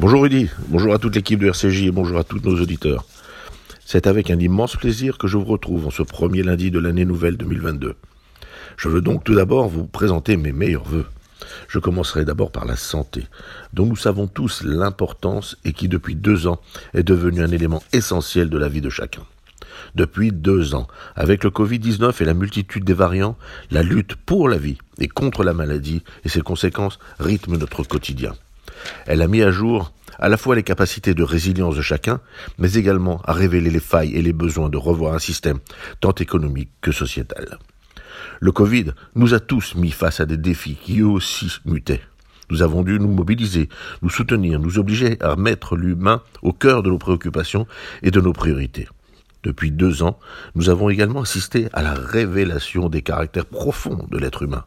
Bonjour Rudy, bonjour à toute l'équipe de RCJ et bonjour à tous nos auditeurs. C'est avec un immense plaisir que je vous retrouve en ce premier lundi de l'année nouvelle 2022. Je veux donc tout d'abord vous présenter mes meilleurs voeux. Je commencerai d'abord par la santé, dont nous savons tous l'importance et qui depuis deux ans est devenue un élément essentiel de la vie de chacun. Depuis deux ans, avec le Covid-19 et la multitude des variants, la lutte pour la vie et contre la maladie et ses conséquences rythme notre quotidien. Elle a mis à jour à la fois les capacités de résilience de chacun, mais également à révéler les failles et les besoins de revoir un système tant économique que sociétal. Le Covid nous a tous mis face à des défis qui eux aussi mutaient. Nous avons dû nous mobiliser, nous soutenir, nous obliger à mettre l'humain au cœur de nos préoccupations et de nos priorités. Depuis deux ans, nous avons également assisté à la révélation des caractères profonds de l'être humain.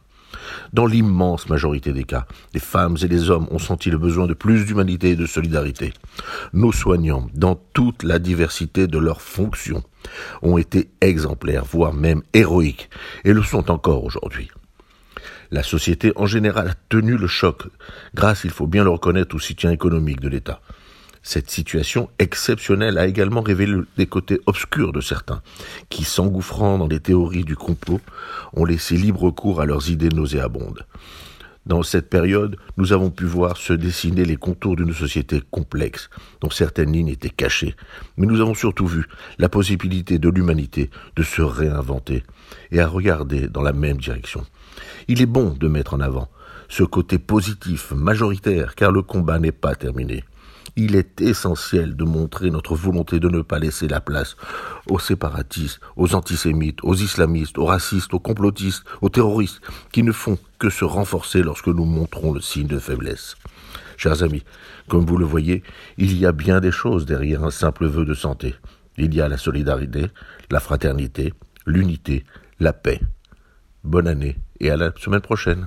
Dans l'immense majorité des cas, les femmes et les hommes ont senti le besoin de plus d'humanité et de solidarité. Nos soignants, dans toute la diversité de leurs fonctions, ont été exemplaires, voire même héroïques, et le sont encore aujourd'hui. La société en général a tenu le choc, grâce, il faut bien le reconnaître, au soutien économique de l'État. Cette situation exceptionnelle a également révélé des côtés obscurs de certains, qui, s'engouffrant dans les théories du complot, ont laissé libre cours à leurs idées nauséabondes. Dans cette période, nous avons pu voir se dessiner les contours d'une société complexe, dont certaines lignes étaient cachées. Mais nous avons surtout vu la possibilité de l'humanité de se réinventer et à regarder dans la même direction. Il est bon de mettre en avant ce côté positif majoritaire, car le combat n'est pas terminé il est essentiel de montrer notre volonté de ne pas laisser la place aux séparatistes, aux antisémites, aux islamistes, aux racistes, aux complotistes, aux terroristes, qui ne font que se renforcer lorsque nous montrons le signe de faiblesse. Chers amis, comme vous le voyez, il y a bien des choses derrière un simple vœu de santé. Il y a la solidarité, la fraternité, l'unité, la paix. Bonne année et à la semaine prochaine.